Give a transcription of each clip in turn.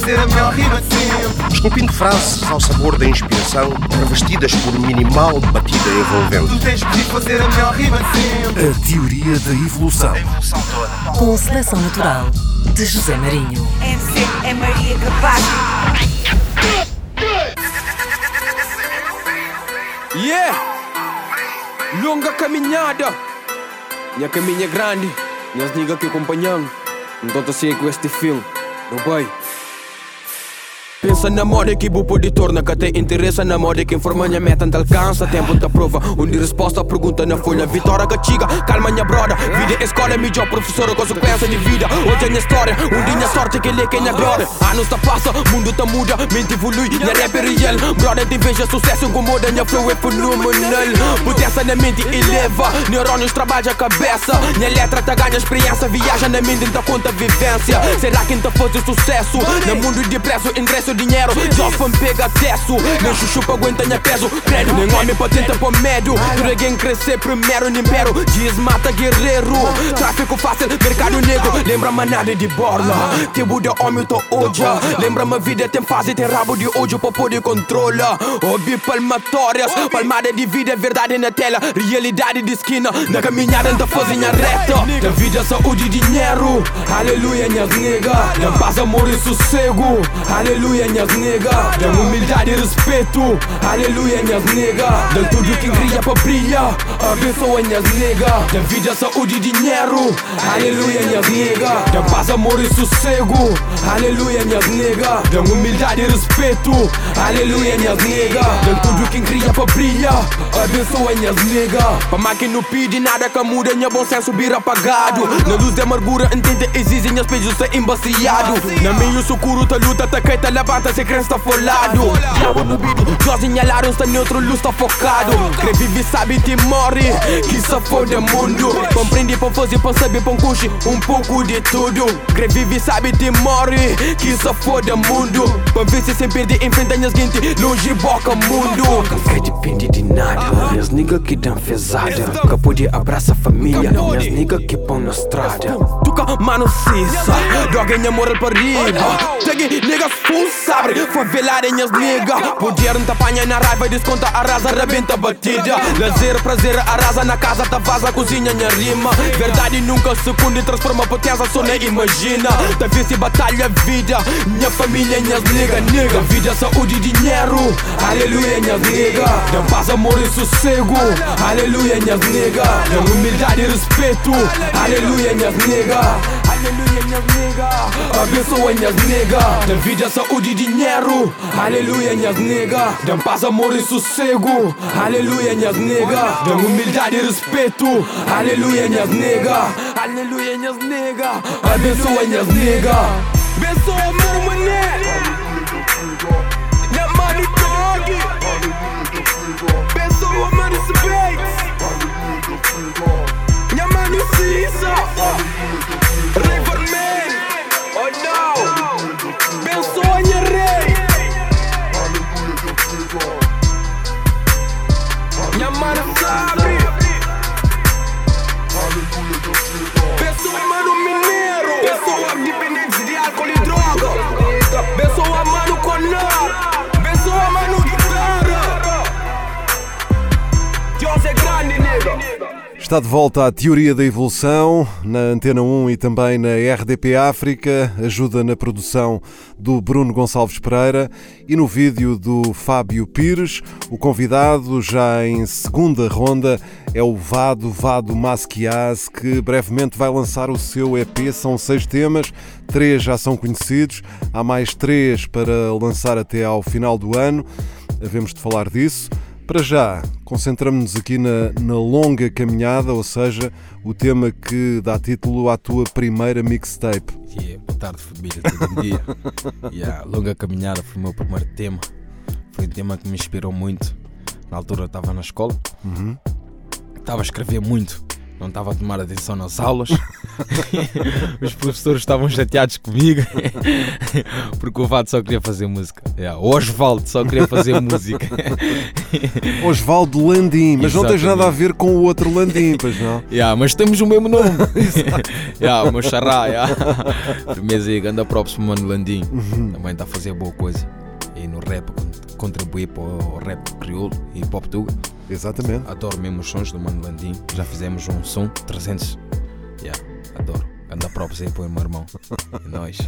fazer a melhor rima de sempre. Esculpindo frases ao sabor da inspiração, revestidas por minimal batida envolvente. Tu tens que fazer a melhor rima de sempre. A teoria da evolução. A evolução toda. Com seleção natural de José Marinho. MC é Maria Capaz. Yeah! Longa caminhada. Minha caminha é grande. Minhas niggas que acompanham. Então tá sei com este filme. Não vai. Pensa na moda que bu pode torna que até interessa na moda que informa minha meta te alcança. Tempo da prova onde resposta à pergunta na folha. Vitória que chiga calma minha broda vida escola melhor professora consequência de vida. Hoje é minha história onde minha sorte que lê que minha glória anos tá passa mundo tá muda mente evolui minha rap é real. Brother te veja sucesso incomoda minha flow é fenomenal. Potência na mente eleva neurônios trabalha a cabeça. Minha letra tá ganha experiência viaja na mente tá conta vivência. Será quem tá fazer sucesso? No mundo de preço ingresso dinheiro. Just fan pega acesso. Nem chuchu pra aguenta minha peso. Credo, nem homem pra tentar pôr medo Por alguém crescer primeiro no império. Diz mata guerreiro. Tráfico fácil, mercado negro. Lembra manada de borla. Tipo de homem tô odia Lembra minha vida tem fase, tem rabo de ódio pra poder controlar Hobby palmatórias. Palmada de vida é verdade na tela. Realidade de esquina. Na caminhada anda fazendo reta Da vida, saúde e dinheiro. Aleluia, minhas nega. Da paz, amor e sossego. Aleluia, minhas nega. Da humildade e respeito. Aleluia, minhas nega. Da tudo que cria pra brilhar. Abençoa, minhas nega. Da vida, saúde e dinheiro. Aleluia, minhas nega. Da paz, amor e sossego. Aleluia, minhas nega. Da humildade e respeito. Aleluia, minhas nega. Da tudo que cria pra brilhar. Abençoa, minhas nega. Pra máquina não pede nada que muda Minha bom senso vir apagado. Na luz da amargura entende? Exige Minhas pedidos ser embaciado. Na meio socorro tá luta Tá caeta levanta se folado Diabo no beat Sozinha laranja está neutro luz tá focado Crê vive sabe te morre Que se foda mundo. Compreende fazer pra saber pra um cuxi Um pouco de tudo. Sabe te morre Que se foda mundo. Pra ver se sem enfrenta minhas gente Longe boca mundo. Que depende de nada Minhas niggas que dão fezada Que pode abraçar família Minhas niggas que pão na estrada. Tuca mano cissa Droga minha moral para riba. Tagui niggas full sabre. Favelada minhas niggas Poder não apanha na raiva Desconta arrasa, rebenta batida. Lazer, prazer, arrasa na casa Tá vaza, cozinha minha rima. Verdade nunca se funde Transforma potência, só nem imagina. Da vez se batalha vida. Minha família, minhas niggas, nigga. Vida, saúde dinheiro. Aleluia, minhas niggas Da paz, amor e sossego. Aleluia, minhas niggas Da humildade e Aleluia, minhas niggas Abençoa, minhas niggas Da vida, saúde e dinheiro Aleluia, minhas niggas Da paz, amor e sossego Aleluia, minhas niggas Da humildade e respeito. Aleluia, minhas niggas Aleluia, minhas niggas Abençoa, minhas niggas Abençoa, meu mané Minha Minha mano Cisa Riverman Oh no Está de volta à Teoria da Evolução na Antena 1 e também na RDP África. Ajuda na produção do Bruno Gonçalves Pereira e no vídeo do Fábio Pires. O convidado, já em segunda ronda, é o Vado Vado Masquiaz, que brevemente vai lançar o seu EP. São seis temas, três já são conhecidos, há mais três para lançar até ao final do ano. Havemos de falar disso. Para já, concentramos-nos aqui na, na, longa caminhada, ou seja, o tema que dá título à tua primeira mixtape. Yeah, boa tarde, família, todo dia. yeah, longa caminhada foi o meu primeiro tema. Foi um tema que me inspirou muito. Na altura estava na escola, Uhum. estava a escrever muito. Não estava a tomar atenção nas aulas. Os professores estavam chateados comigo porque o Vato só queria fazer música. Yeah, O Osvaldo só queria fazer música. Osvaldo Landim, mas não tens Exatamente. nada a ver com o outro Landim, pois não? Yeah, mas temos o mesmo nome. yeah, o meu xará. Yeah. Firmeza aí, anda próprio mano Landim. Também está a fazer boa coisa. E no rap, con- contribuir para o rap crioulo e pop tuga. Exatamente. Adoro mesmo os sons do Mano Landim. Já fizemos um som 300. Yeah, adoro. Anda próprios aí para o meu irmão. É nóis.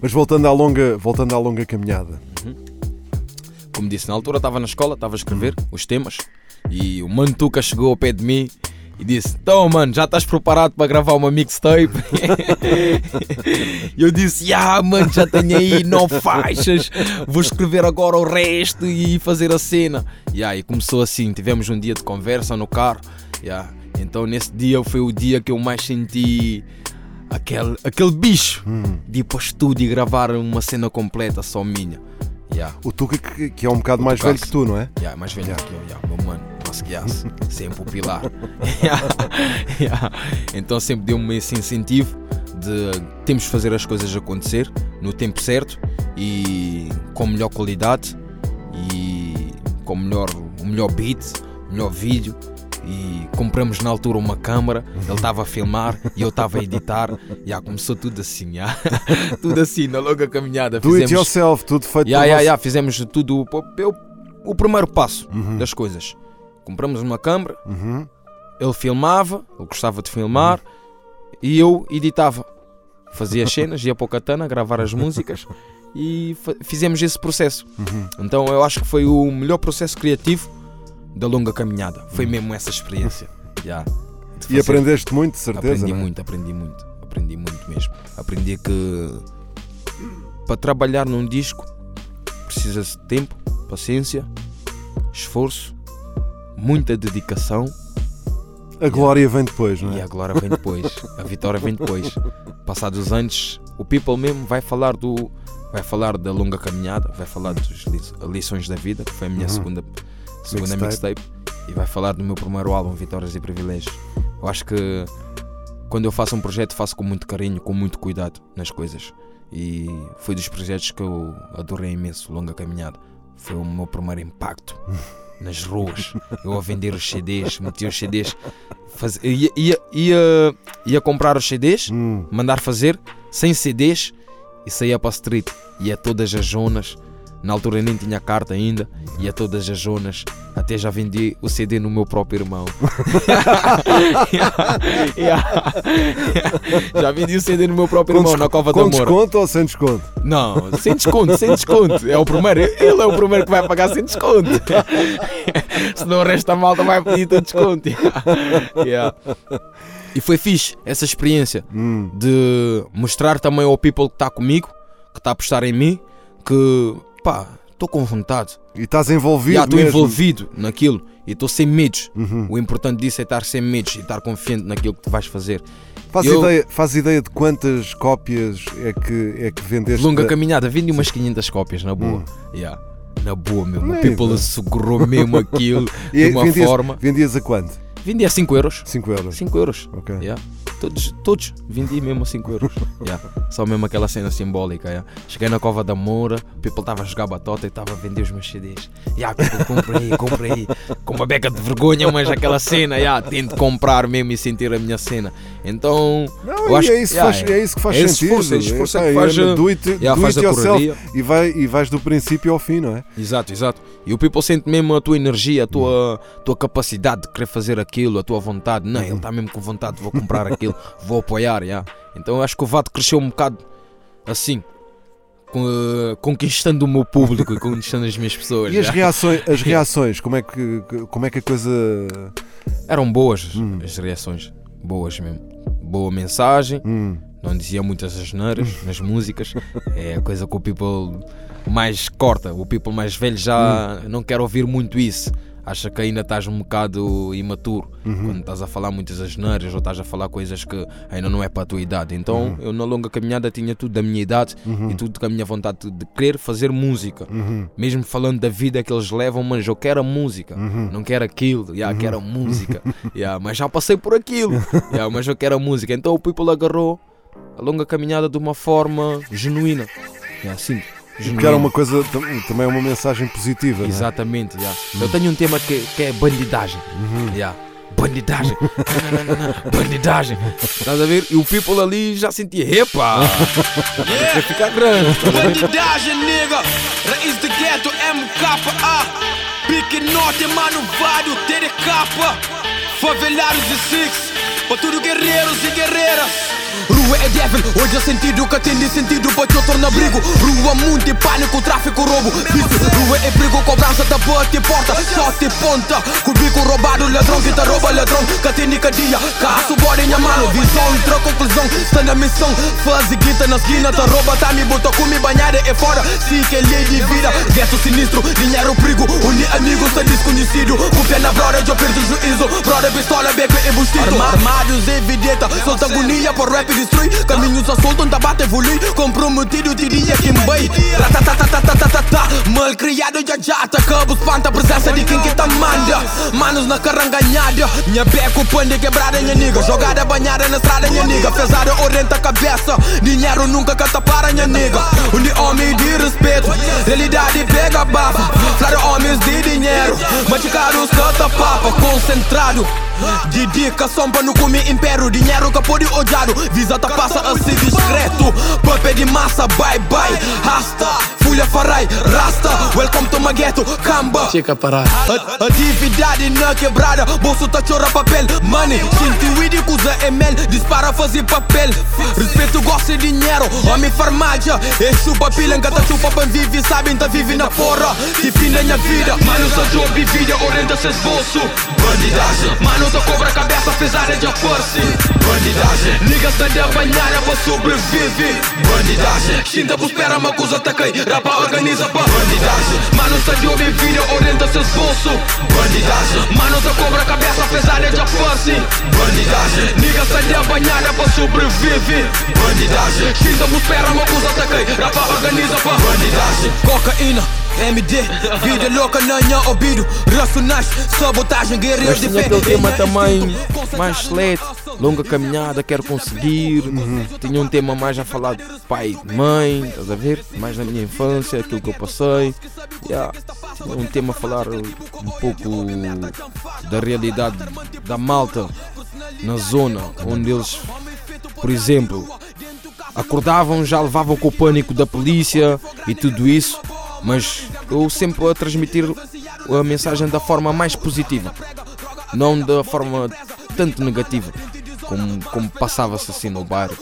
Mas voltando à longa, voltando à longa caminhada. Como disse, na altura estava na escola, estava a escrever os temas. E o Mano Tuca chegou ao pé de mim e disse: Então, mano, já estás preparado para gravar uma mixtape? E eu disse: Ya, mano, já tenho aí nove faixas. Vou escrever agora o resto e fazer a cena. Yeah, e começou assim. Tivemos um dia de conversa no carro. Yeah. Então, nesse dia foi o dia que eu mais senti aquele, aquele bicho de ir para o estúdio e gravar uma cena completa só minha. Yeah. O Tuca, que, que é um bocado mais Tucaço. velho que tu, não é? Yeah, mais velho que eu, yeah, meu mano, sempre o pilar. Yeah, yeah. Então sempre deu-me esse incentivo de temos de fazer as coisas acontecer no tempo certo e com melhor qualidade e com melhor, o melhor beat, o melhor vídeo. E compramos na altura uma câmara, ele estava a filmar e eu estava a editar. Yeah, começou tudo assim, yeah. tudo assim, na longa caminhada. Do it Fizemos- yourself, tudo feito ya, fizemos tudo. eu- o primeiro passo das coisas. Compramos uma câmera, Uhum. ele filmava, ele gostava de filmar e eu editava. Fazia as cenas, ia para o Katana gravar as músicas e fizemos esse processo. Então eu acho que foi o melhor processo criativo da longa caminhada. Foi mesmo essa experiência. De E aprendeste muito, de certeza. Aprendi não é? muito, aprendi muito, aprendi muito mesmo. Aprendi que para trabalhar num disco precisa-se de tempo, paciência, esforço, muita dedicação A glória vem depois, não e é? a glória vem depois, a vitória vem depois. Passados os anos, o people mesmo vai falar do vai falar da longa caminhada, vai falar das li- lições da vida, que foi a minha segunda segunda Uhum. Mixtape. mixtape. e vai falar do meu primeiro álbum Vitórias e Privilégios. Eu acho que quando eu faço um projeto faço com muito carinho, com muito cuidado nas coisas. E foi dos projetos que eu adorei imenso, longa caminhada. Foi o meu primeiro impacto nas ruas. Eu a vender os CDs, metia os CDs, faz... ia, ia, ia, ia comprar os CDs, Hum. mandar fazer, sem CDs e saía para a street. Ia a todas as zonas. Na altura eu nem tinha carta ainda, ia a todas as zonas. Até já vendi o CD no meu próprio irmão. já vendi o CD no meu próprio irmão, na Cova da com Moura. desconto ou sem desconto? Não, sem desconto, sem desconto. É o primeiro, ele é o primeiro que vai pagar sem desconto. Senão o resto da malta vai pedir todo desconto. E foi fixe essa experiência Hum. de mostrar também ao people que está comigo, que está a apostar em mim, que pá, estou com vontade. E estás envolvido Já estou envolvido naquilo e estou sem medos. Uhum. O importante disso é estar sem medos e estar confiante naquilo que tu vais fazer. Faz, Eu- ideia, faz ideia de quantas cópias é que, é que vendeste? Longa da- caminhada, vendi umas 500 cópias, na boa. Yeah. Na boa mesmo. O é people segurou mesmo aquilo de uma vendias, forma. vendias a quanto? Vendi a 5 euros. 5 euros. 5 euros. Ok. Yeah. Todos, todos vendi mesmo a 5 euros. Yeah. Só mesmo aquela cena simbólica. yeah. Cheguei na Cova da Moura, o people estava a jogar batota e estava a vender os meus CDs. Yeah, people, compra aí, compra aí. Com uma beca de vergonha, mas aquela cena, yeah, tento comprar mesmo e sentir a minha cena. Então, Não, acho é, isso yeah, faz, é isso que faz é sentido. esforço, é esse esforço é que faz, é do it, yeah, do faz it a yourself e, vai, e vais do princípio ao fim, não é? Exato, exato. E o people sente mesmo a tua energia, a tua, tua capacidade de querer fazer aquilo, a tua vontade. Não, ele está mesmo com vontade, vou comprar aquilo, vou apoiar. já. Então eu acho que o Vato cresceu um bocado assim, eh, conquistando o meu público e conquistando as minhas pessoas. E as reações, as reações como, é que, como é que a coisa. Eram boas Hum. as reações, boas mesmo. Boa mensagem, Hum, não dizia muitas asneiras nas músicas. É a coisa que o people mais corta. O people mais velho já não quer ouvir muito isso. Acha que ainda estás um bocado imaturo quando estás a falar muitas asneiras ou estás a falar coisas que ainda não é para a tua idade. Então eu na longa caminhada tinha tudo da minha idade e tudo com a minha vontade de querer fazer música. Mesmo falando da vida que eles levam, mas eu quero a música, não quero aquilo, yeah, quero a música. Yeah, mas já passei por aquilo, yeah, mas eu quero a música. Então o People agarrou a longa caminhada de uma forma genuína. Yeah, sim, Porque era uma coisa, tam- também é uma mensagem positiva. é? Exatamente, yeah. eu tenho um tema que, que é bandidagem. Yeah. Bandidagem, bandidagem. Estás a ver? E o people ali já sentia, epa, vai ficar grande. ver? Bandidagem, nigga. Raiz do gueto, MKA. Pique norte, mano, vário, TDK. Favelados e Six. Pra tudo guerreiros e guerreiras. Rua é devil, hoje é sentido que tem de sentido pra te tornar abrigo. Rua muito pânico, tráfico, roubo. Rua é perigo, cobrança da bate porta, só te ponta. Com bico roubado, ladrão que te rouba, ladrão que tem de cadeia. Caço, bora minha mano, visão, entrou conclusão. Está na missão, faz guita na esquina, te rouba, tá me botou com me banhada é fora. Sim, que lei de vida, gesto sinistro, dinheiro perigo. Uni amigo, está desconhecido. Com na brother, eu perdo o juízo. Brother, pistola, beco e bustido. Vários evidenta, é solta agonia por rap destrui. Caminhos assoltam, tabata tá evolui. Comprometido, diria quem bem Mal criado, já já. Atacamos Espanta a presença de quem que tá manda. Manos na carranganhada Minha beco, pande quebrada, minha niga Jogada banhada na estrada, minha niga Fezada, orienta a cabeça. Dinheiro nunca canta para, minha niga Onde homem de respeito Realidade pega bafa Claro, homens de dinheiro Mas de caros canta papa. Concentrado. Dedicação para não comer império Dinheiro que pode odiado Visa tá passa assim discreto Papel de massa, bye bye. Rasta, folha farai, rasta. Welcome to my ghetto, camba Chica parar. a- Atividade na quebrada Bolso tá chora papel Money, coisa é mel Dispara fazer papel. Respeito, gosto de dinheiro. Homem farmácia É chupa pila, engata chupa pra vive Sabem, tá vive na porra. Que fim da minha vida? Mano, só job e vida Orienta seus bolsos Bandidagem Mano, Usa cobra cabeça, fiz área de força Bandidagem. Liga-se de banhar, vou sobrevive. Bandidagem. Xinda vos espera, uma coisa atacai Rapa organiza para Bandidagem. Mano, está de homem vira, orienta seu esforço Bandidagem. Mano, usa cobra cabeça, fez área de força Bandidagem. Liga-se de banhar, vou sobrevive. Bandidagem. Xinda vos espera, uma coisa atacai Rapa organiza para Bandidagem. Cocaína. MD, vida louca na minha ouvido Racionais, sabotagem, guerreiros Mas de tinha fé aquele tema também mais selete, longa caminhada, quero conseguir. Tinha um tema mais a falar de pai e mãe, estás a ver? Mais na minha infância, aquilo que eu passei. Yeah. Tinha um tema a falar um pouco da realidade da malta na zona onde eles, por exemplo, acordavam, já levavam com o pânico da polícia e tudo isso, mas eu sempre a transmitir a mensagem da forma mais positiva, não da forma tanto negativa como, como passava-se assim no bairro.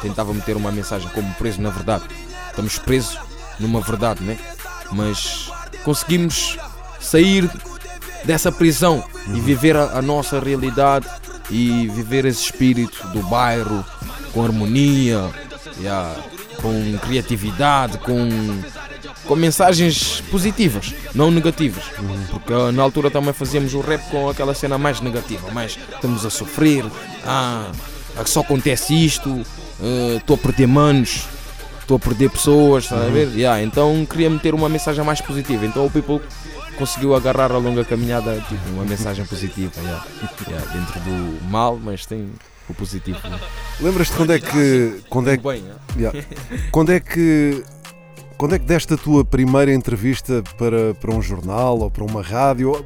Tentava meter uma mensagem como preso na verdade. Estamos presos numa verdade, né? Mas conseguimos sair dessa prisão e viver a, a nossa realidade e viver esse espírito do bairro com harmonia, yeah, com criatividade, com, com mensagens positivas, não negativas. Porque ah, na altura também fazíamos o rap com aquela cena mais negativa, mais estamos a sofrer, ah, só acontece isto, ah, estou a perder manos, estou a perder pessoas, estás a ver? Yeah, então queria meter uma mensagem mais positiva. Então o People conseguiu agarrar a longa caminhada, tipo, uma mensagem positiva, yeah. Yeah, dentro do mal, mas tem o positivo. né? Lembras-te quando é que. Quando é que, yeah. quando é que. Quando é que deste a tua primeira entrevista para, para um jornal ou para uma rádio? Ou,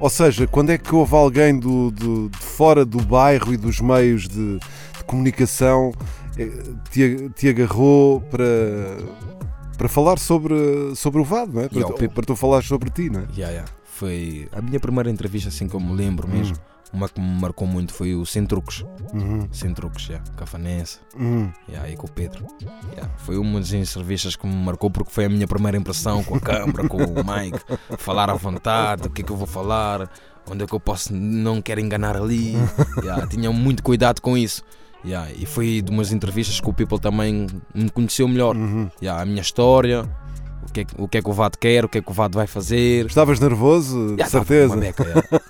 ou seja, quando é que houve alguém do, do- de fora do bairro e dos meios de, de comunicação eh, te, te agarrou para, para falar sobre, sobre o Vado, não é? Para, Yeah, tu- para tu falar sobre ti, não é? Yeah, yeah. Foi a minha primeira entrevista, assim eu me lembro mesmo. Uma que me marcou muito foi o Sem Truques. Uhum, Sem Truques, yeah. Cafanense. uhum. Yeah, e com o Pedro. Yeah, Foi uma das entrevistas que me marcou porque foi a minha primeira impressão com a câmera, com o mic, falar à vontade, o que é que eu vou falar, onde é que eu posso não quero enganar ali. Yeah, tinha muito cuidado com isso. Yeah, e foi de umas entrevistas que o People também me conheceu melhor. Uhum. Yeah, a minha história, O que, é, que- o que é que o VAD quer, o que é que o VAD vai fazer. Estavas nervoso, de Já, tá, certeza.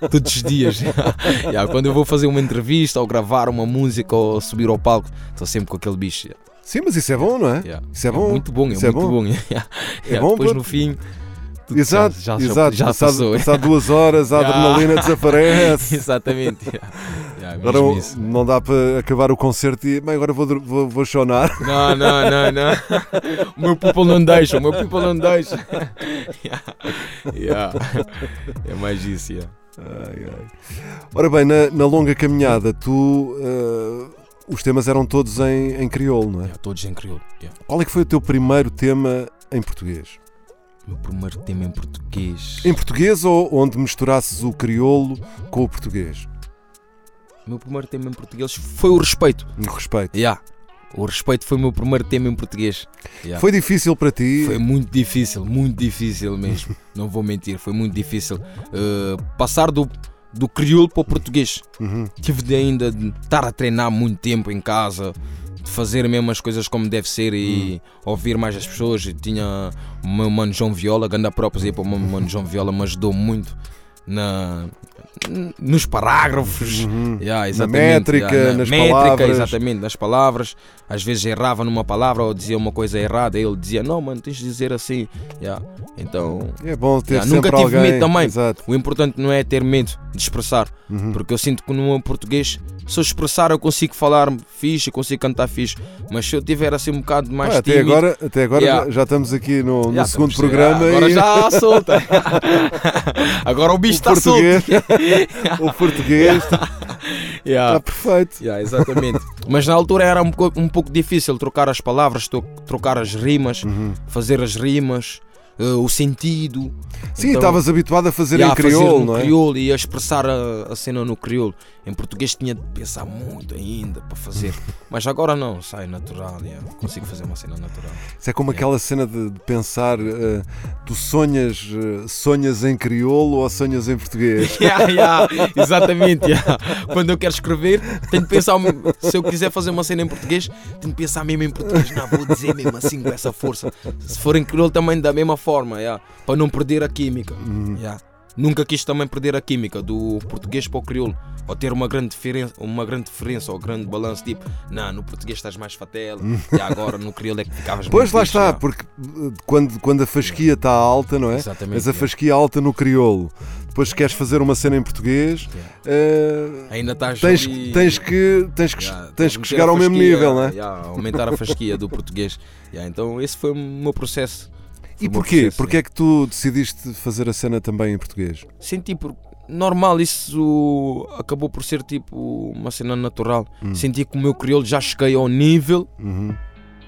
já. Todos os dias. Já, quando eu vou fazer uma entrevista ou gravar uma música ou subir ao palco, estou sempre com aquele bicho. Sim, mas isso é bom, não é? Isso é bom. muito bom, é é muito bom. bom. Já, bom Depois por- no fim. Tudo Exato, já, já, exato. já passado, passou. passado duas horas, a adrenalina desaparece. Exatamente. mesmo Agora não dá para acabar o concerto e bem, agora vou, vou, vou chonar. Não, não, não, não. O meu people não deixa, o meu people não deixa. É mais isso, yeah. Ai, ai. Ora bem, na, na longa caminhada, tu. eh, os temas eram todos em, em crioulo, não é? Yeah, Todos em crioulo. yeah. Qual é que foi o teu primeiro tema em português? O meu primeiro tema em português. Em português ou onde misturasses o crioulo com o português? O meu primeiro tema em português foi o respeito. No respeito. Yeah. O respeito foi o meu primeiro tema em português. Yeah. Foi difícil para ti? Foi muito difícil, muito difícil mesmo. Não vou mentir, foi muito difícil. Uh, passar do, do crioulo para o português. Uhum. Tive de ainda de estar a treinar muito tempo em casa, fazer mesmo as coisas como deve ser e ouvir mais as pessoas. E tinha o meu mano João Viola, ganda próprio aí para o meu mano João Viola, me ajudou muito na, nos parágrafos. Uhum. Yeah, Na métrica, yeah, na nas métrica, palavras. exatamente, nas palavras. Às vezes errava numa palavra ou dizia uma coisa errada, ele dizia, não, mano, tens de dizer assim. Yeah. Então, É bom ter Yeah, nunca tive alguém. medo também. Exato. o importante não é ter medo de expressar, Uhum. porque eu sinto que no português, se eu expressar, eu consigo falar fixe, eu consigo cantar fixe. Mas se eu tiver assim um bocado mais Ah, até tímido, agora, até agora Yeah. já estamos aqui no, no segundo estamos- programa Agora e já solta. agora o bicho está solto. o português está Yeah. perfeito. Yeah, exatamente. Mas na altura era um pouco, um pouco difícil trocar as palavras, trocar as rimas, Uhum. fazer as rimas, eh, o sentido. Sim, Então, estavas habituado a fazer yeah, em crioulo, fazer no não é? crioulo e a expressar a, a cena no crioulo. Em português tinha de pensar muito ainda para fazer. Mas agora não, sai natural. yeah. Consigo fazer uma cena natural. Isso é como aquela cena de, de pensar, eh, tu sonhas, eh, sonhas em crioulo ou sonhas em português? Yeah, yeah, exatamente. yeah. Quando eu quero escrever, tenho de pensar. Se eu quiser fazer uma cena em português, tenho de pensar mesmo em português. Não, vou dizer mesmo assim com essa força. Se for em crioulo, também da mesma forma, yeah, para não perder a química. yeah. Nunca quis também perder a química do português para o crioulo. Ou ter uma grande diferença, uma grande diferença ou grande balanço. Tipo, não, no português estás mais fatela. e agora no crioulo é que ficavas Pois lá está, yeah. porque eh, quando, quando a fasquia está alta, não é? Exatamente, Mas a fasquia alta no crioulo. Depois queres fazer uma cena em português, eh, Ainda estás tens, ali- tens que, tens que, Yeah, tens que chegar ao mesmo nível, não é? yeah, aumentar a fasquia do português. Então esse foi o meu processo. E porquê? Porquê é que tu decidiste fazer a cena também em português? Senti por normal, isso acabou por ser tipo uma cena natural. Hum. Senti que o meu crioulo já cheguei ao nível Uhum.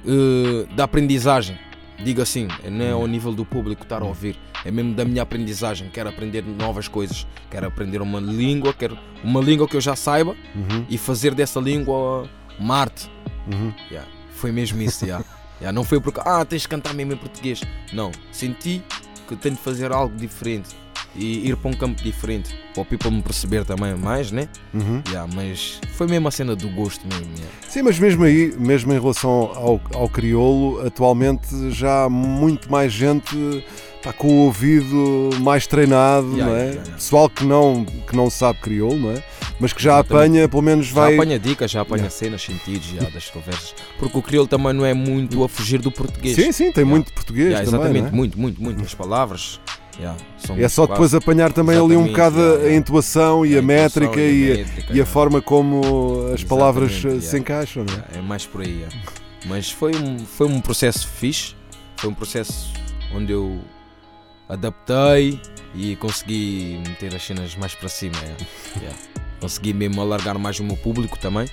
eh, da aprendizagem. Digo assim, não é ao nível do público estar a ouvir, é mesmo da minha aprendizagem. Quero aprender novas coisas, quero aprender uma língua, quero uma língua que eu já saiba Uhum. e fazer dessa língua uma arte. Uhum. Yeah, Foi mesmo isso, yeah. Yeah, não foi porque, ah, tens de cantar mesmo em português. Não, senti que tenho de fazer algo diferente e ir para um campo diferente, para o people me perceber também mais, né? Uhum. Yeah, mas foi mesmo a cena do gosto mesmo. yeah. Sim, mas mesmo aí, mesmo em relação ao, ao crioulo, atualmente já há muito mais gente está com o ouvido mais treinado, Yeah, não é? yeah, yeah. Pessoal que não, que não sabe crioulo, não é? Mas que já Exatamente. apanha, pelo menos vai. Já apanha dicas, já apanha cenas, sentidos já, das conversas. Porque o crioulo também não é muito a fugir do português. Sim, sim, tem muito português também. exatamente, não é? muito, muito, muito. As palavras. yeah, É só depois apanhar também ali um Exatamente, bocado yeah, a yeah. intuação e a, a métrica e a métrica, e a forma como as palavras Exatamente, eh, se encaixam, é? É mais por aí. é. Mas foi um, foi um processo fixe. Foi um processo onde eu adaptei e consegui meter as cenas mais para cima. é. Yeah. Consegui mesmo alargar mais o meu público também.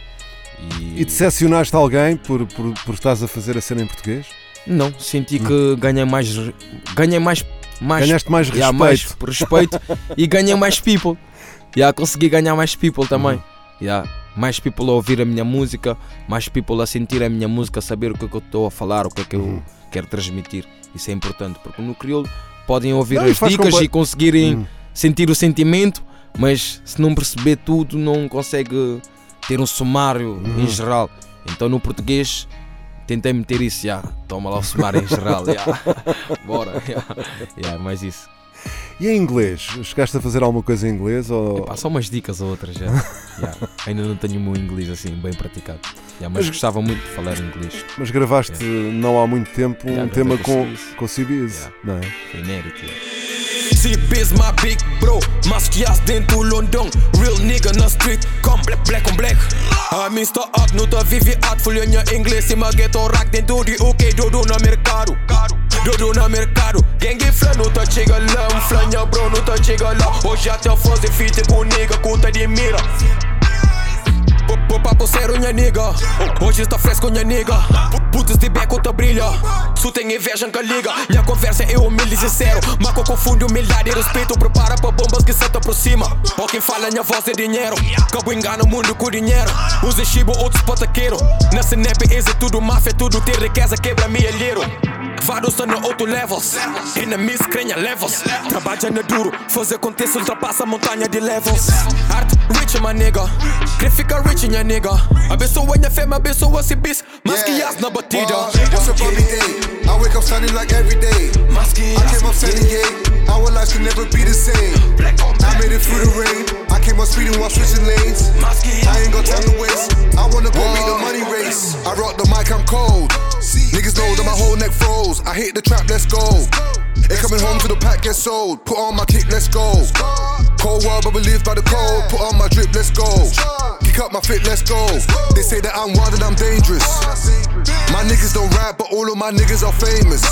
E, E decepcionaste alguém por, por, por estás a fazer a cena em português? não, senti que ganhei mais. Ganhei mais. mais Ganhaste mais respeito. yeah, mais respeito e ganhei mais people. Yeah, consegui ganhar mais people também. Uhum. Yeah, mais people a ouvir a minha música, mais people a sentir a minha música, saber o que é que eu estou a falar, o que é que eu Uhum. quero transmitir. Isso é importante, porque no crioulo podem ouvir Não, as dicas e conseguirem Uhum. sentir o sentimento, mas se não perceber tudo, não consegue ter um sumário Uhum. em geral. Então no português tentei meter isso, já. Toma lá o somar em geral, já. Bora, já. Já, mais isso. E em inglês? Chegaste a fazer alguma coisa em inglês? Ou... Epá, só umas dicas ou outras, já. Já. Ainda não tenho o meu inglês assim, bem praticado. Já, mas Mas- gostava muito de falar inglês. Mas gravaste não há muito tempo um Yeah, tema com com, o CBs. Yeah. não é? Foi inédito. já. CB's my big bro, maskeados dentro do London. Real nigga na street, come black, black on black. A mim está up, não tá viviado, folhinha inglês. E ma ghetto rack dentro de UK, dodo na mercado. Dodo na mercado, gangue flan, não tá chega lá. Um flanha bro, não tá chega lá. Hoje até fazer fit com nigga, conta de mira. Papo sério, minha nigga Hoje está fresco, minha nigga Putas de beco, tá brilha Se tem inveja, que liga Minha conversa é humilde e sincero Maco confunde humildade e respeito Prepara pra bombas que se te aproxima Ou quem fala, minha voz é dinheiro Cabo engana o mundo com dinheiro Uns é chibo, outros pataqueiro Nessa nepe, esse é tudo máfia Tudo ter riqueza, quebra milheiro Vários no outro levels Enemies, crenha levels Trabalha na duro, fazer acontecer Ultrapassa a montanha de levels Art rich, my nigga Quer ficar rich, minha nigga Abençoa minha fé, abençoa esse bis Mas que as na batida day? I wake up standing like every day. My skin, I came up selling yay. Our lives can never be the same. I made it through the rain. I came up speeding while switching lanes. I ain't got time to waste. I wanna go meet the money race. I rock the mic, I'm cold. Niggas know that my whole neck froze. I hit the trap, let's go. Ain't coming home till the pack gets sold. Put on my kick, let's go. Cold world, but we live by the code. Put on my drip, let's go. Kick up my fit, let's go. They say that I'm wild and I'm dangerous. My niggas don't rap, but all of my niggas are famous.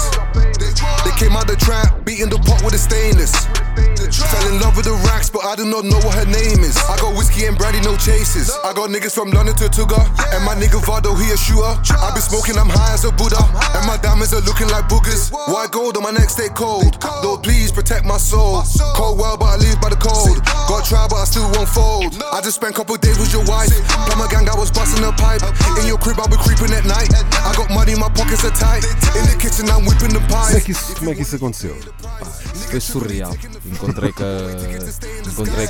They came out the trap, beating the pot with a stainless. Fell in love with the racks, but I do not know what her name is. I got whiskey and brandy, no chases. I got niggas from London to Tuga, and my nigga Vado, he a shooter. I be smoking, I'm high as a Buddha, and my diamonds are looking like boogers. White gold on my neck, stay cold. Lord, please protect my soul. Cold world, but I live by the code. Got try, but I still won't fold. I just spent couple days with your wife. My gang, I was busting a pipe. In your crib, I be creeping at night. I got money, my pockets are tight. In the kitchen, I'm whipping the pie. que isso, como é que isso aconteceu? Isso foi surreal. Encontrei com a, encontrei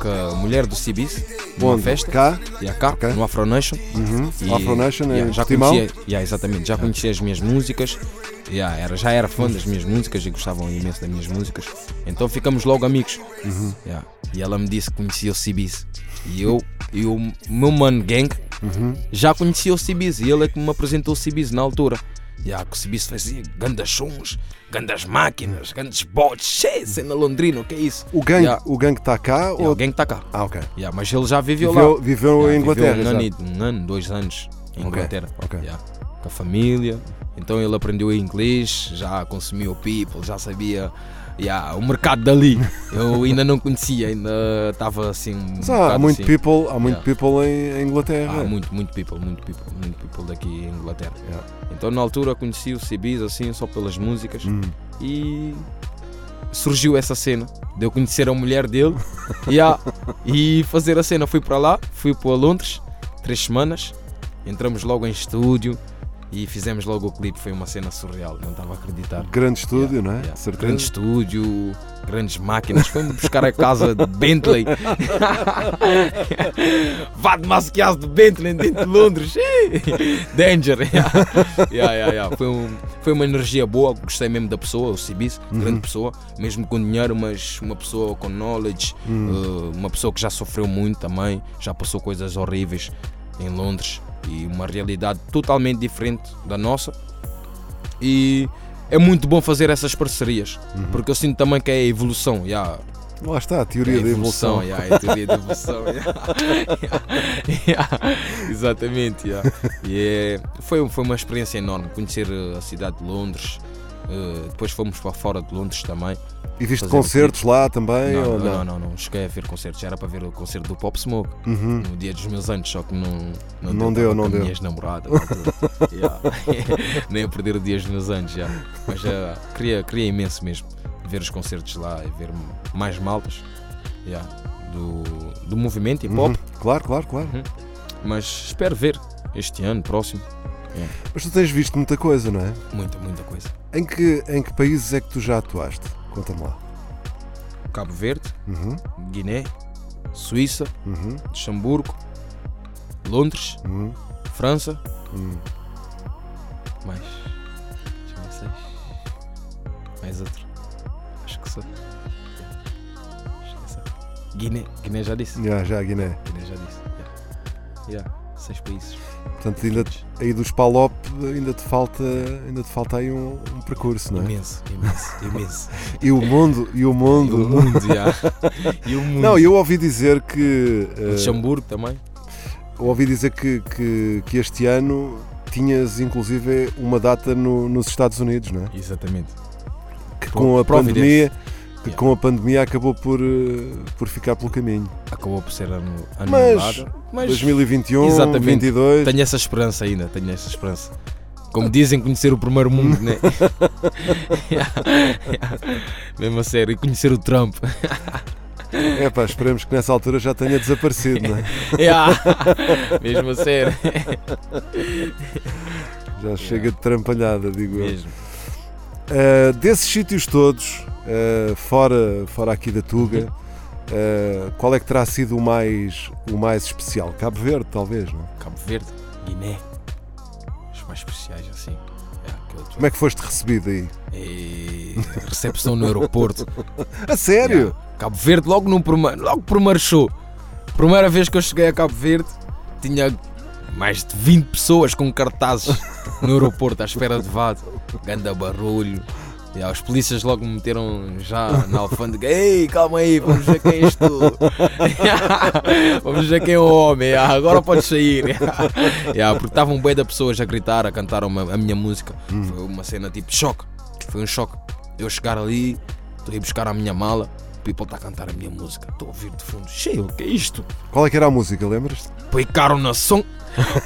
com a mulher do Cibis numa Onde? festa. Cá? E cá, Ok. no Afro Nation. Uhum. E, Afro Nation yeah, em já Portimão? conhecia, yeah, exatamente, já conhecia as minhas músicas. Yeah, era, já era fã das minhas músicas e gostavam imenso das minhas músicas. Então ficamos logo amigos. Uhum. Yeah. E ela me disse que conhecia o Cibis. E eu e o meu mano gang Uhum. já conhecia o Cibis. E ele é que me apresentou o Cibis na altura. Yeah, que o Cibis fazia grandes sons, grandes máquinas, grandes bots, cheio, cena londrina, o que é isso? O gangue Yeah. o gangue está cá? Yeah, ou... o gang está cá. Ah, ok. Yeah, mas ele já viveu, Viveu, lá. viveu Yeah, em Inglaterra. Viveu um, ano, já. um ano, dois anos em Ok, Inglaterra. ok. Yeah, com a família. Então ele aprendeu inglês, já consumiu people, já sabia yeah, o mercado dali. Eu ainda não conhecia, ainda estava assim. Um Mas há, há bocado muito assim. people, há muito Yeah. people em, em Inglaterra. Há muito, muito people, muito people, muito people daqui em Inglaterra. Yeah. Então na altura conheci o CBs assim, só pelas músicas Hum. e surgiu essa cena de eu conhecer a mulher dele yeah, e fazer a cena. Fui para lá, fui para Londres, três semanas, entramos logo em estúdio e fizemos logo o clipe. Foi uma cena surreal, não estava a acreditar. Grande estúdio, Yeah, não é? yeah. Certeza. Grande estúdio, grandes máquinas. Foi-me buscar a casa de Bentley. Vá de masqueado de Bentley dentro de Londres. Danger. Yeah. Foi, um- foi uma energia boa. Gostei mesmo da pessoa, o Cibis, grande pessoa, mesmo com dinheiro, mas uma pessoa com knowledge, uh, uma pessoa que já sofreu muito também, já passou coisas horríveis em Londres e uma realidade totalmente diferente da nossa. E é muito bom fazer essas parcerias, porque eu sinto também que é a evolução. Yeah, Lá está, a é teoria a da evolução. yeah, é a teoria da evolução. yeah. Exatamente. E é- foi, foi uma experiência enorme conhecer a cidade de Londres. Uh, depois fomos para fora de Londres também. E viste concertos lá também? Não, ou não, não? não, não, cheguei a ver concertos. Era para ver o concerto do Pop Smoke Uhum. no dia dos meus anos, só que não, Não deu, não com a deu. minha ex-namorada. Yeah. Nem a perder o dia dos meus anos já. Mas já queria, queria imenso mesmo ver os concertos lá e ver mais maltas yeah, do, do movimento hip hop. Uhum. Claro, claro, claro. Mas espero ver este ano, próximo. Mas tu tens visto muita coisa, não é? Muita, muita coisa. Em que, em que países é que tu já atuaste? Conta-me lá. Cabo Verde, Uhum, Guiné, Suíça, uhum, Luxemburgo, Londres, uhum, França, uhum. Mais. Seis. Mais outro. Acho que só. Acho que é só. Guiné. Guiné já disse. Já, já, Guiné. Guiné já disse. Yeah. Yeah. Seis países. Portanto, ainda, aí dos Palop ainda te falta, ainda te falta aí um, um percurso, não é? Imenso, imenso, imenso. E o mundo, e o E o mundo. mundo, já. E o mundo. Não, eu ouvi dizer que. eh, Luxemburgo também. ouvi dizer que, que, que este ano tinhas inclusive uma data no- nos Estados Unidos, não é? Exatamente. Que com a Providence. Que Yeah. com a pandemia acabou por, eh, por ficar pelo caminho. Acabou por ser ano, ano Mas- mas 2021, Exatamente. 22. tenho essa esperança ainda, tenho essa esperança. Como dizem, conhecer o primeiro mundo, né? Yeah, yeah. Mesmo a sério, e conhecer o Trump. É pá, esperemos que nessa altura já tenha desaparecido, não é? Yeah. Mesmo a sério. Já chega de trampalhada, digo eu. Mesmo. Uh, desses sítios todos, uh, fora, fora aqui da Tuga, uh, qual é que terá sido o mais, o mais especial? Cabo Verde, talvez, não? é? Cabo Verde, Guiné. Os mais especiais, assim. Eu- Como é que foste recebido aí? E recepção no aeroporto. A sério? Yeah. Cabo Verde, logo no primeiro, logo primeiro show. Primeira vez que eu cheguei a Cabo Verde, tinha mais de 20 pessoas com cartazes no aeroporto à espera de vado. Ganda barulho. Yeah, os polícias logo me meteram já na alfândega. Ei, calma aí, vamos ver quem és tu. Vamos ver quem é o homem. Yeah, agora podes sair. Yeah, porque estavam bem de pessoas a gritar, a cantar uma- a minha música. Foi uma cena tipo choque. Foi um choque. Eu chegar ali, estou a ir buscar a minha mala. O people está a cantar a minha música. Estou a ouvir de fundo. Cheio, o que é isto? Qual é que era a música, lembras-te? Põe caro na som.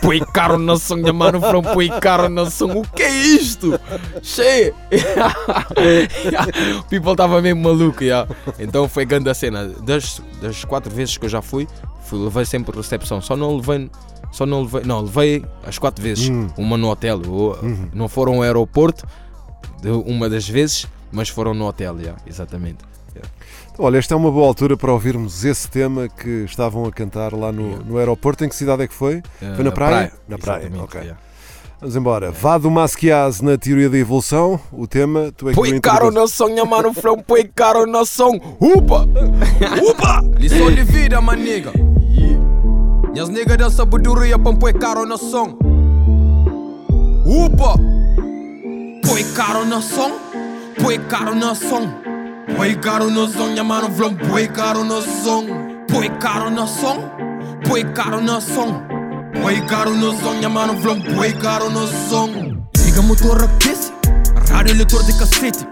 Põe caro na som, mano, from põe caro na som. O que é isto? Cheio. o people estava mesmo maluco. Yeah. Então foi grande a cena. Das, das quatro vezes que eu já fui, fui, levei sempre recepção. Só não levei. Só não levei. Não, levei as quatro vezes. Uma no hotel. ou- Não foram ao aeroporto. de uma das vezes, mas foram no hotel. Yeah, exatamente. Olha, esta é uma boa altura para ouvirmos esse tema que estavam a cantar lá no, no aeroporto. Em que cidade é que foi? Foi na Eh, praia? Na praia, exatamente, ok. yeah. Vamos embora. Vado Masquiaz na teoria da evolução. O tema, tu é que Põe o caro na som, minha mano, from põe caro na som. Upa! Upa! Lição de vida, maniga. Minhas niggas da sabedoria pra põe caro na som. Upa! Põe caro na som, põe caro na som. Põe caro na som, minha mano, vlom, põe caro na som. Põe caro na som, põe caro na som. Põe caro na som, minha mano, vlom, põe caro na som. Liga motor aquece, rádio leitor de cacete.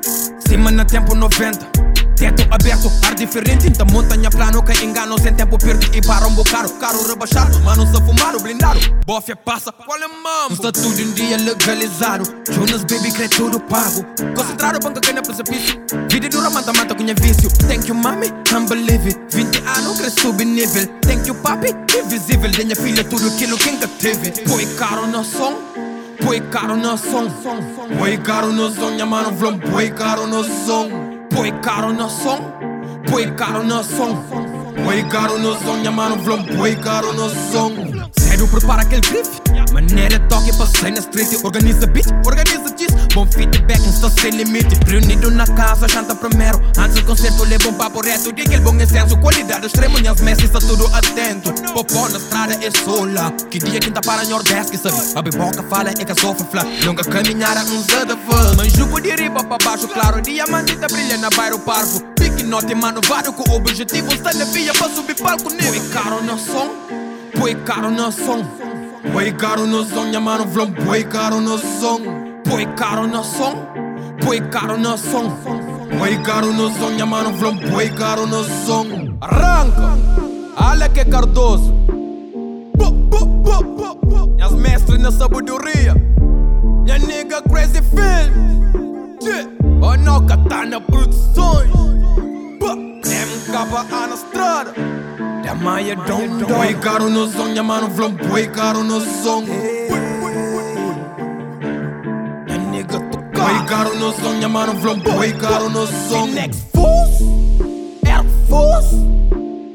Cima na tempo 90. Teto aberto, ar diferente Da montanha plano que engano Sem tempo perdi e para um bocado Carro rebaixado, manos a fumar o blindado. Bofia passa, qual é mambo? Está tudo em dia legalizado. Jonas baby crê tudo pago. Concentrado, banca que não é precipício Vida dura, mata, mata com vício. Thank you mami, unbelieve it. 20 anos, cresce subnível Thank you papi, invisível. Da minha filha tudo aquilo que nunca teve. Põe caro no som Põe caro no som. Põe caro no som, minha mano vlom Põe caro no som Põe caro no som Põe caro no som Põe caro no som, mano vlom Põe caro no som Sério, prepara aquele grife Maneira toque, passei na street Organiza beat, organiza diz Bom feedback, está sem limite Reunido na casa, janta primeiro Antes do concerto, leva um papo reto De aquele bom excesso, qualidade extremo Minhas messes, está tudo atento. Popó na estrada é sola. Que dia quinta para Nordeste, que sabe A biboca fala é que a sofre flá Nunca caminhar a um zada fã Mas jugo de riba para baixo, claro Diamante tá brilha na bairro parvo note, mano, vário Com o objetivo, está na via para subir palco nele Põe caro no som Põe caro no som. Põe caro no som, mano vlom Põe caro no som. Põe caro no som Põe caro no som. Põe caro no som, mano vlom Põe caro no som. Arranca que Cardoso. Bu, bu, bu, bu, bu. Minhas mestres na sabedoria. Minha nigga Crazy Film yeah. Oh não, Katana Produções Bu, MK na estrada Da Maia Dom Dom Põe caro no som, minha mano vlom Põe caro no som Minha nigga tocar Põe caro no som, minha mano vlom Põe caro no som Next Force. Air Force.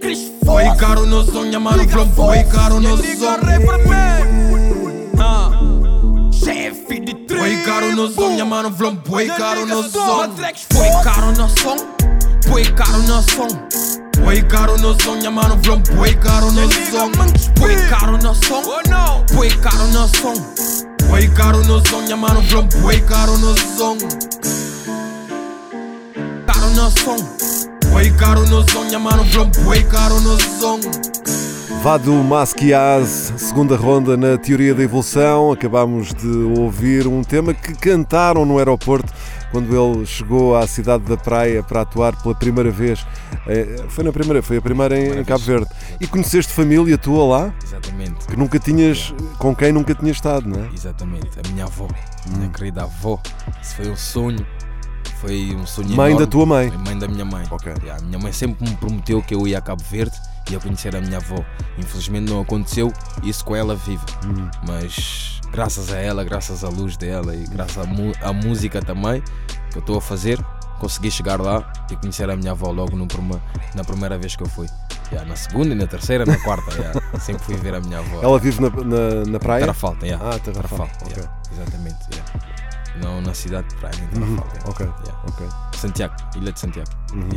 Chris Force. Põe caro no som, minha mano vlom Põe caro no som Ah, Chefe de no som, minha mano vlom no som Boi caro no som Boi caro no som Boi caro no som, minha mano vlom Boi caro no som Boi caro no. Som Boi caro no som Boi caro no som, minha mano vlom Boi caro no som Caro no som Boi caro no som, minha mano vlom Boi caro no som Vado Masquiaz, segunda ronda na Teoria da Evolução. Acabámos de ouvir um tema que cantaram no aeroporto quando ele chegou à cidade da Praia para atuar pela primeira vez. Eh, Foi na primeira, foi a primeira em, em Cabo Verde. E conheceste família tua lá Exatamente. que nunca tinhas, com quem nunca tinhas estado, não é? Exatamente. A minha avó, minha querida avó. Isso foi um sonho. Foi um sonho Mãe enorme. da tua mãe. Foi mãe da minha mãe. Ok. Yeah, a minha mãe sempre me prometeu que eu ia a Cabo Verde e ia conhecer a minha avó. Infelizmente não aconteceu, isso com ela vive. Hum. Mas graças a ela, graças à luz dela e graças à, à música também que eu estou a fazer, consegui chegar lá e conhecer a minha avó logo prima- na primeira vez que eu fui. Yeah, na segunda, na terceira, na quarta, yeah. sempre fui ver a minha avó. Ela vive na, na, na praia? Tarrafalta, yeah. Ah, Tarrafal, ok. yeah. Exatamente. Não na cidade de praia, em Uhum, Tarrafal. yeah. ok, Yeah. ok. Santiago, Ilha de Santiago. Uhum.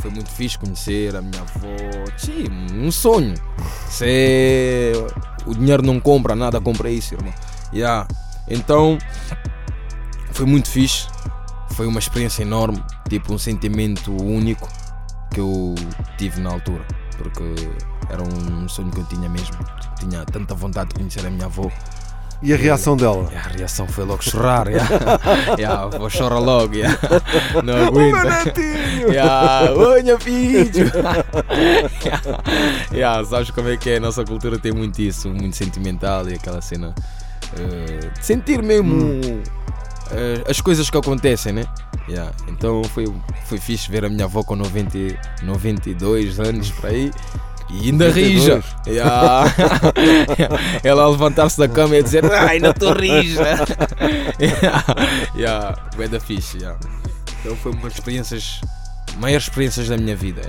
Foi muito fixe conhecer a minha avó. Sim, um sonho. Se o dinheiro não compra nada, compra isso, irmão. Yeah. Então, foi muito fixe. Foi uma experiência enorme, tipo um sentimento único que eu tive na altura. Porque era um sonho que eu tinha mesmo. Tinha tanta vontade de conhecer a minha avó. E a reação dela? E a reação foi logo chorar. Yeah. yeah, vou chorar logo. Yeah. Não aguento. Yeah. Oi, meu filho. yeah. Yeah, sabes como é que é? A nossa cultura tem muito isso, muito sentimental e aquela cena eh, de sentir mesmo eh, as coisas que acontecem, né? Yeah. Então foi, foi fixe ver a minha avó com 90, e- 92 anos por aí. E ainda 92? rija. Yeah. Ela a levantar-se da cama e a dizer "Ah, ainda estou rija. yeah. Yeah. Bué da fixe. Yeah. Então foi uma das experiências, maiores experiências da minha vida.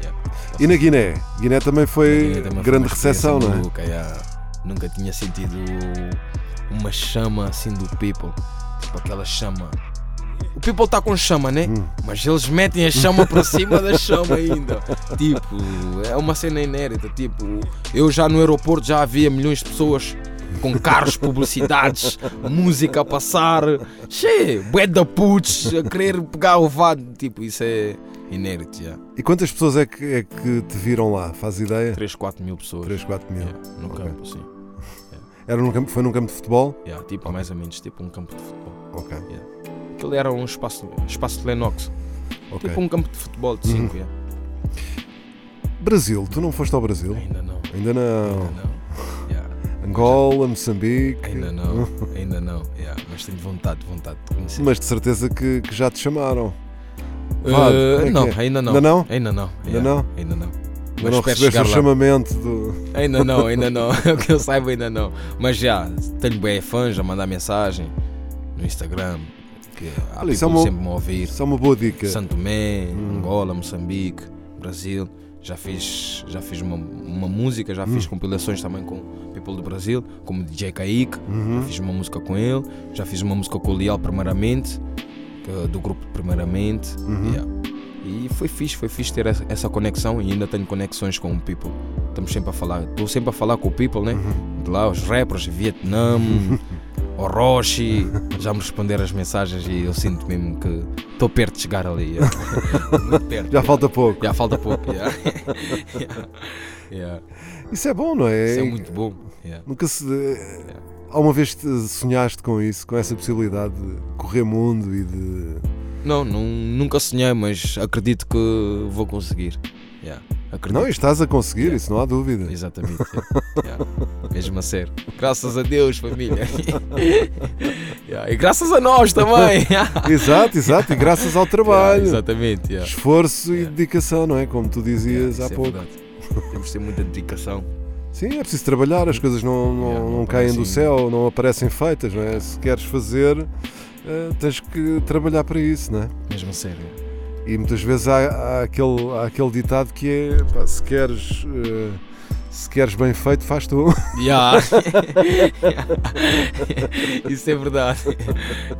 Yeah. E na Guiné? Guiné também foi Também foi grande recepção, não é? maluca, yeah. Nunca tinha sentido uma chama assim do people. Tipo aquela chama. O people está com chama, né? Hum. Mas eles metem a chama por cima da chama ainda. Tipo, é uma cena inédita. Tipo, eu já no aeroporto já havia milhões de pessoas com carros, publicidades, música a passar. Che, bué da putz, a querer pegar o vado. Tipo, isso é inédito, já. E quantas pessoas é que, é que te viram lá? Faz ideia? 3, 4 mil pessoas. 3, 4 mil. Yeah, no Ok. campo, sim. Era num campo, foi num campo de futebol? Yeah, tipo, mais ou menos, tipo um campo de futebol. Ok, Aquilo era um espaço, espaço de Lennox. ok. Tipo um campo de futebol de Uhum. 5, Brasil, tu não foste ao Brasil? Ainda não. Ainda não. Ainda não. Yeah. Angola, Moçambique. Ainda não. Ainda não. Yeah. Mas tenho vontade, vontade de conhecer. Mas de certeza que, que já te chamaram. Uh, é não, é? ainda não. Ainda não? Ainda não. Ainda não? Ainda não. Mas não recebeste o chamamento do. Ainda não, ainda não. que eu saiba, ainda não. Mas já, tenho bem fãs a mandar mensagem no Instagram. Que uma- sempre me ouvir. É uma boa dica. Santo Tomé, Hum. Angola, Moçambique, Brasil. Já fiz, já fiz uma, uma música, já Hum. fiz compilações também com people do Brasil, como DJ Kaique. Uhum. Já fiz uma música com ele. Já fiz uma música com o Leal, primeiramente, que- do grupo Primeiramente. Uhum. Yeah. E foi fixe, foi fixe ter essa- essa conexão e ainda tenho conexões com o people. Estamos sempre a falar, estou sempre a falar com o people, né? Uhum. De lá, os rappers, Vietnã, Orochi, já me responderam as mensagens e eu sinto mesmo que estou perto de chegar ali. Muito perto. Já yeah. falta pouco. Já falta pouco. yeah. Yeah. Yeah. Isso é bom, não é? Isso é muito bom. Nunca se. Alguma vez te sonhaste com isso, com essa possibilidade de correr mundo e de. Não, não, nunca sonhei, mas acredito que vou conseguir. Acredito. Não, e estás a conseguir, isso não há dúvida. Exatamente. Mesmo a sério. Graças a Deus, família. Yeah. E graças a nós também. Exato, exato, e graças ao trabalho, Yeah, exatamente. yeah. esforço e dedicação, não é? Como tu dizias há é pouco. verdade. Temos de ter muita dedicação. Sim, é preciso trabalhar, as coisas não, não, não não caem do aparecem. céu, não aparecem feitas, não é? Se queres fazer, eh, tens que trabalhar para isso, não é? Mesmo a sério. E muitas vezes há, há aquele, há aquele ditado que é: pá, se queres. eh, Se queres bem feito, faz tu. Yeah. Isso é verdade.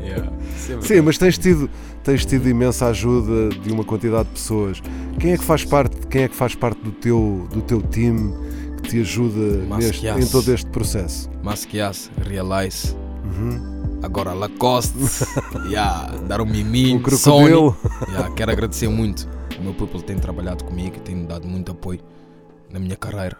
Yeah. Isso é verdade. Sim, mas tens tido, tens tido imensa ajuda de uma quantidade de pessoas. Quem é que faz parte, quem é que faz parte do teu, do teu time que te ajuda neste, em todo este processo? Masquias, Realize. Agora Lacoste. yeah, dar um mimi. O. Sony. Yeah, quero agradecer muito. O meu people tem trabalhado comigo, tem dado muito apoio na minha carreira.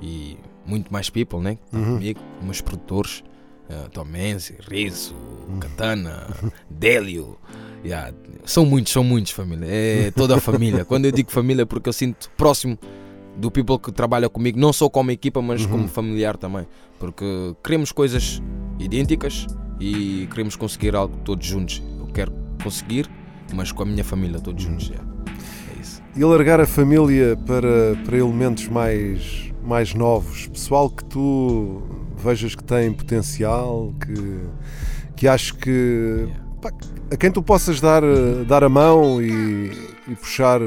E muito mais people, né? que tá Comigo, meus produtores. Uh, Tom Menzi, Rizzo, Katana, Délio. Yeah, são muitos, são muitos, família. É toda a família. Quando eu digo família, é porque eu sinto próximo do people que trabalha comigo, não só como equipa, mas como familiar também. Porque queremos coisas idênticas e queremos conseguir algo todos juntos. Eu quero conseguir, mas com a minha família todos juntos. yeah. É isso. E alargar a família para, para elementos mais, mais novos, pessoal que tu vejas que tem potencial, que, que acho que pá, a quem tu possas dar, dar a mão e, e puxar.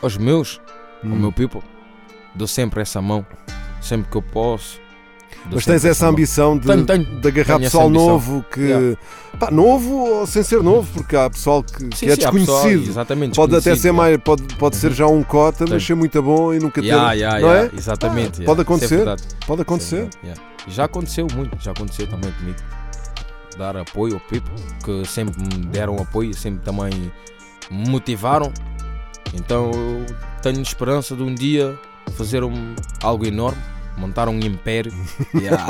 Aos meus, ao Hum. meu people, dou sempre essa mão, sempre que eu posso. Mas tens essa ambição de, Tenho, tenho. de agarrar pessoal novo que. Yeah. Pá, novo ou sem ser novo, porque há pessoal que, Sim, que é sim, pessoal, desconhecido. exatamente, pode até desconhecido, ser yeah. mais, pode, pode ser já um cota, mas ser muito bom e nunca ter. Yeah, yeah, não yeah, é? Exatamente. Ah, yeah. pode é acontecer. Pode é acontecer. yeah. Já aconteceu muito, já aconteceu também comigo. Dar apoio ao people, que sempre me deram apoio, sempre também me motivaram. Então eu tenho esperança de um dia fazer um, algo enorme, montar um império. Yeah.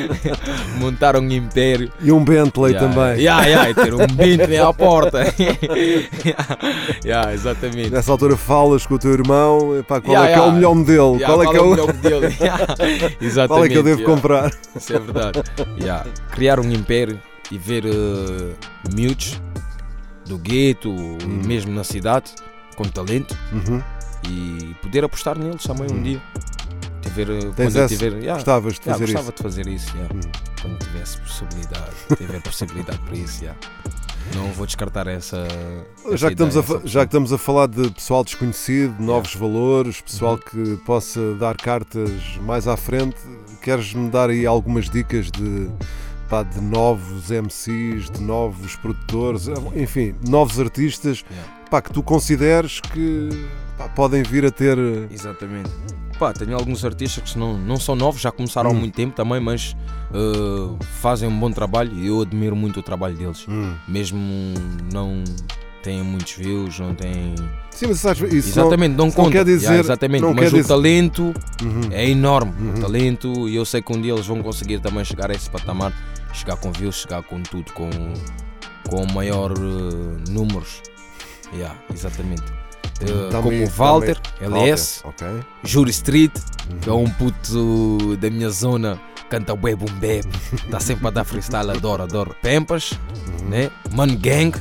montar um império. E um Bentley Yeah, também. Yeah, yeah, e ter um Bentley à porta. yeah, yeah, exatamente. Nessa altura falas com o teu irmão, epá, qual é que é o melhor modelo? Qual, é que é o, melhor modelo? Exatamente. qual é que eu devo comprar? Isso é verdade. Criar um império e ver uh, miúdos do gueto, mesmo na cidade, com talento Uhum. e poder apostar neles também um dia. Tiver, Tens quando tiver, yeah, Gostavas de yeah, fazer gostava isso? de fazer isso. yeah. Hum. Quando tivesse possibilidade, tiver possibilidade para isso. yeah. Não vou descartar essa. essa Já que, estamos a, ideia, fa- essa já que estamos a falar de pessoal desconhecido, de novos valores, pessoal Uhum. que possa dar cartas mais à frente, queres-me dar aí algumas dicas de, pá, de novos MCs, de novos produtores, enfim, novos artistas Yeah. pá, que tu consideres que pá, podem vir a ter. Exatamente. Pá, tenho alguns artistas que não, não são novos, já começaram há Hum. muito tempo também, mas uh, fazem um bom trabalho e eu admiro muito o trabalho deles. Hum. Mesmo não têm muitos views, não têm. Sim, mas sabes, isso exatamente, não, não conta. quer dizer- Yeah, exatamente, não mas o dizer- talento Uhum. é enorme. Uhum. O talento, e eu sei que um dia eles vão conseguir também chegar a esse patamar, chegar com views, chegar com tudo, com, com maior uh, números. Yeah, exatamente. Uh, Também- como o Walter, também- LS. Ok. Jury Street, que é um puto da minha zona, canta bué bap, está sempre a dar freestyle, adoro, adoro. Pempas, né? Man Gang,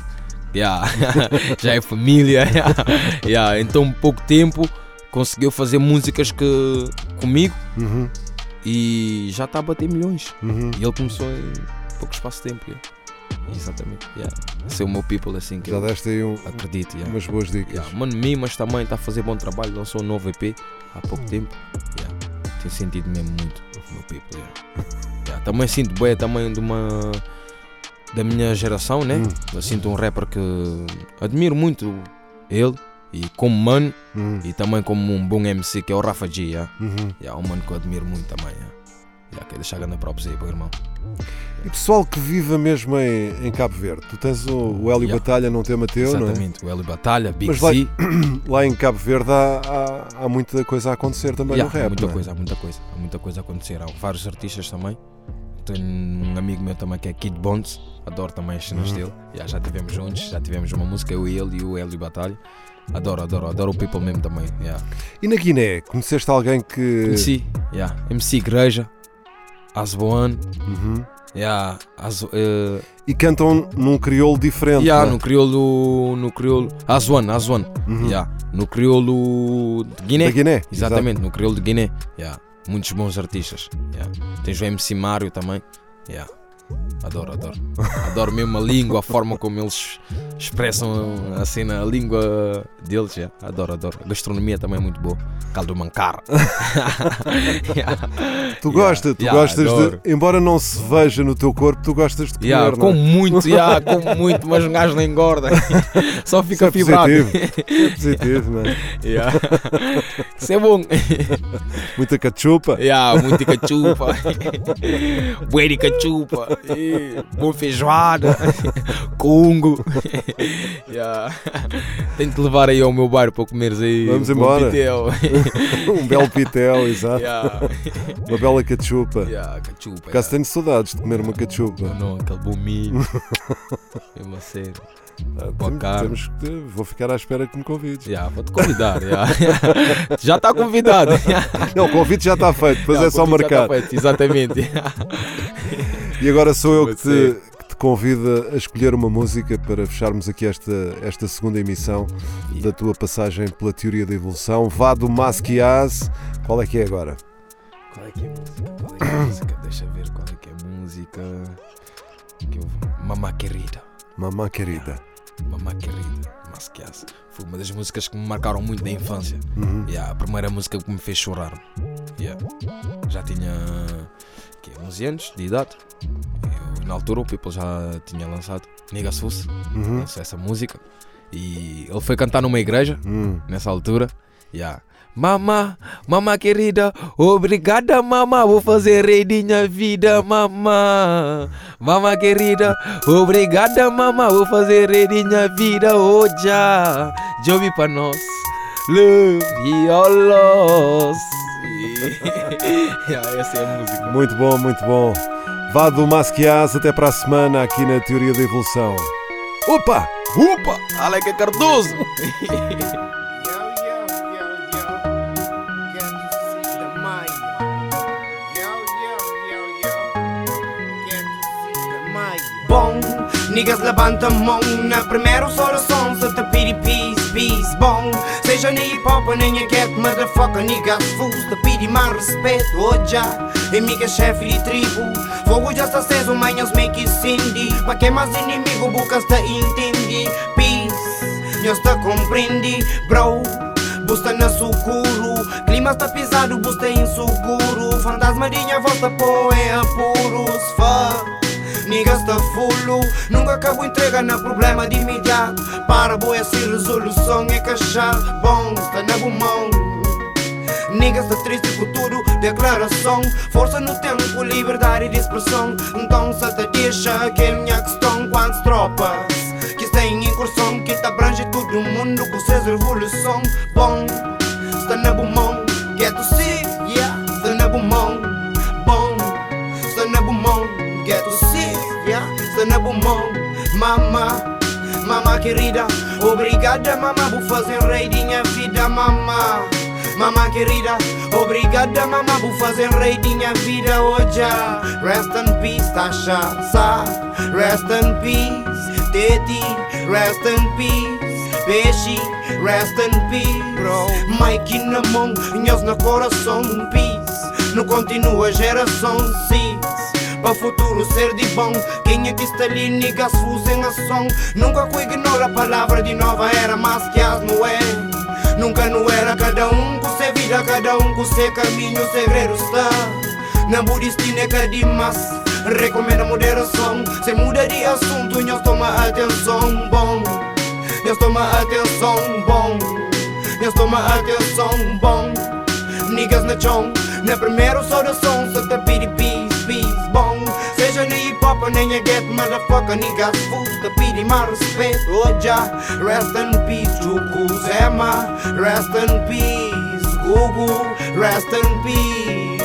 yeah. já é família, yeah. então em pouco tempo conseguiu fazer músicas que, comigo Uhum. e já está a bater milhões. Uhum. E ele começou em pouco espaço de tempo. yeah. Exatamente, yeah. esse é o meu people assim que Já eu deste aí um- acredito. yeah. umas boas dicas. Yeah, Mano Mimas também está a fazer bom trabalho, lançou um novo EP há pouco tempo. Yeah, Tem sentido mesmo muito o meu people. yeah. Também sinto bem também de uma da minha geração, né? Hum. Eu sinto um rapper que admiro muito ele e como mano Uhum. e também como um bom MC que é o Rafa G. Yeah. Uhum. Yeah, um mano que eu admiro muito também. Yeah. Yeah, quero deixar grande props aí para o irmão. E pessoal que viva mesmo em, em Cabo Verde, tu tens o, o Hélio Yeah. Batalha num tema teu, não é? Exatamente, o Hélio Batalha, Big Mas lá-. Lá em Cabo Verde há, há, há muita coisa a acontecer também Yeah, no rap. há muita é? coisa, há muita coisa, há muita coisa a acontecer. Há vários artistas também. Tenho um amigo meu também que é Kid Bonds, adoro também as cenas Uhum. dele. Yeah, já tivemos juntos, já tivemos uma música, eu e ele e o Hélio Batalha. Adoro, adoro, adoro o people mesmo também. Yeah. E na Guiné, conheceste alguém que. Conheci, yeah. MC Igreja, Asboan, Uhum. yeah, Azo, eh, E cantam num crioulo diferente. yeah, não é? no crioulo, no crioulo, Aswan, Aswan, Uhum. yeah. no crioulo de Guiné. Da Guiné. Exatamente, no crioulo de Guiné. Yeah. Muitos bons artistas. Yeah. Tens o MC Mário também. Yeah. Adoro, adoro. Adoro mesmo a língua, a forma como eles expressam assim na língua deles. já. Adoro, adoro. A gastronomia também é muito boa. Caldo mancar. yeah. Tu gostas, tu yeah, gostas adoro. de. Embora não se veja no teu corpo, tu gostas de comer. Yeah, não é? muito, yeah, como muito, mas um gajo não engorda. Só Isso fica é fibrado. positivo. Isso é positivo, não é? Yeah. Isso é bom. Muita cachupa. Yeah, muito cachupa. De cachupa. Eh, Bom feijoada. Congo. Yeah. Tenho que levar aí ao meu bar para comeres aí. Vamos um embora. pitel. Um belo pitel, exato. Yeah. Uma bela cachupa. Yeah, cachupa. Por acaso tenho saudades de comer uma cachupa. Não, aquele bom milho. Mesmo a sério. Ah, temos- temos que- vou ficar à espera que me convides. Yeah, vou te convidar. yeah. Já está convidado. Não, o convite já está feito, depois Yeah, é só já marcar. está feito, Exatamente. E agora sou eu que te, que te convido a escolher uma música para fecharmos aqui esta, esta segunda emissão da tua passagem pela teoria da evolução. Vá do Masquiaz. Qual é que é agora? Qual é que é a música? Qual é que é a música? Deixa ver qual é que é a música. Que eu... Mamá Querida. Mamã querida. Mamá Querida. Masquias. Foi uma das músicas que me marcaram muito da infância. Uhum. Yeah, a primeira música que me fez chorar. Yeah. Já tinha que, 11 anos de idade. Eu, na altura o People já tinha lançado Nigga Sus, Uhum. lançou essa música. E ele foi cantar numa igreja Hum. nessa altura. Yeah. Mamá, mamá querida, obrigada mamá, vou fazer rei de minha vida, mamá. Mamá querida, obrigada mamá, vou fazer rei de minha vida, oh já. Joby para nós, love e all. yeah, essa é a música. Muito bom, muito bom. Vá do Masquiaz até para a semana aqui na teoria da evolução. Opa! Upa, Aleca Cardoso. niggas levanta a mão na primeira oração Se te pedi peace, peace, bom. Seja nem hip hop nem a cat, motherfucker Niggas fools, te pedi mais respeito Oh já, amiga chefe de tribo. Fogo já está aceso, manhãs make it cindy. Pra que mais inimigo, bucas te entende? Peace, Deus te compreende, bro. Busta na sucuro, clima está pisado, busta inseguro. Fantasma de minha volta, pô, é apuros, fuck Niggas tá fulo, nunca acabo entrega na problema de imediato. Para boa essa resolução é cachar. Bom, está na bumão Niggas tá triste tudo, declaração. Força no tempo, liberdade de expressão. Então se te deixa aquele minha questão. Quantas tropas que têm incursão Que te abrange todo mundo com seus revolução. Bom, está na bumão Get to see, yeah, está na bumão mama querida. Obrigada mama por fazer rei de minha vida Mama, mama querida Obrigada mama por fazer rei de minha vida hoje. Rest in peace Tasha, sa Rest in peace Teddy, rest in peace Peixe, rest in peace. Bro, Mike na mão, nhos no coração Peace, não continua geração Six para futuro ser de bom. Quem é que está ali, niggas fuzem ação Nunca que ignora a palavra de nova era Mas que as não é. Nunca não era cada um com seu vida Cada um com seu caminho, o segredo está. Na budistina é cada mas Recomenda moderação Se muda de assunto, nós toma atenção Bom, nós toma atenção Bom, nós toma atenção Bom, niggas na chão Na primeira saudação, te nem a get Motherfucker, niggas fools Te pedi mais respeito, oh já Rest in peace, Chuku Zema Rest in peace, Gugu. Rest in peace.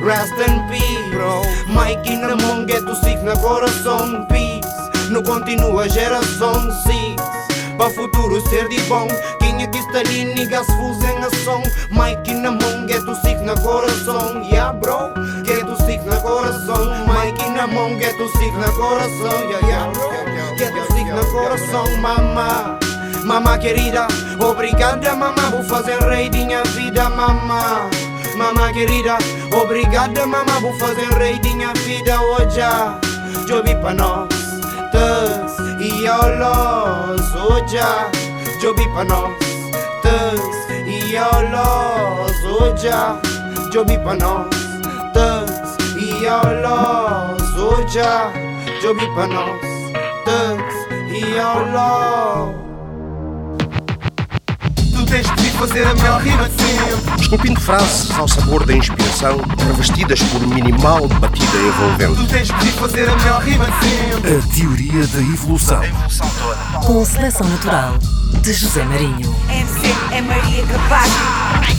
Rest in peace, bro. Mike na mão, get o six na coração Peace, não continua geração six Para futuro ser de bom. Quem é que está ali, niggas fuzem ação Mike na mão, get o six na coração. Yeah, bro, get o six na coração Mike na mão, get o six na coração Yeah, yeah, bro, get o six na coração Mama, mama querida Obrigada, mama, por fazer rei de minha vida, mama. Mama querida, obrigada mama. Por fazer rei de minha vida hoje Jobi para nós, tus e Iolo, soja, jobi pa nós Tes, iolo, soja, jobi pa nós Tes, iolo, soja, jobi pa nós Tes, iolo Tu tens de fazer a melhor rima de sempre Esculpindo frases ao sabor da inspiração, revestidas por minimal batida envolvente. Tu tens de fazer a melhor rima de sempre A teoria da evolução. Com seleção natural de José Marinho. MC é Maria Capacho.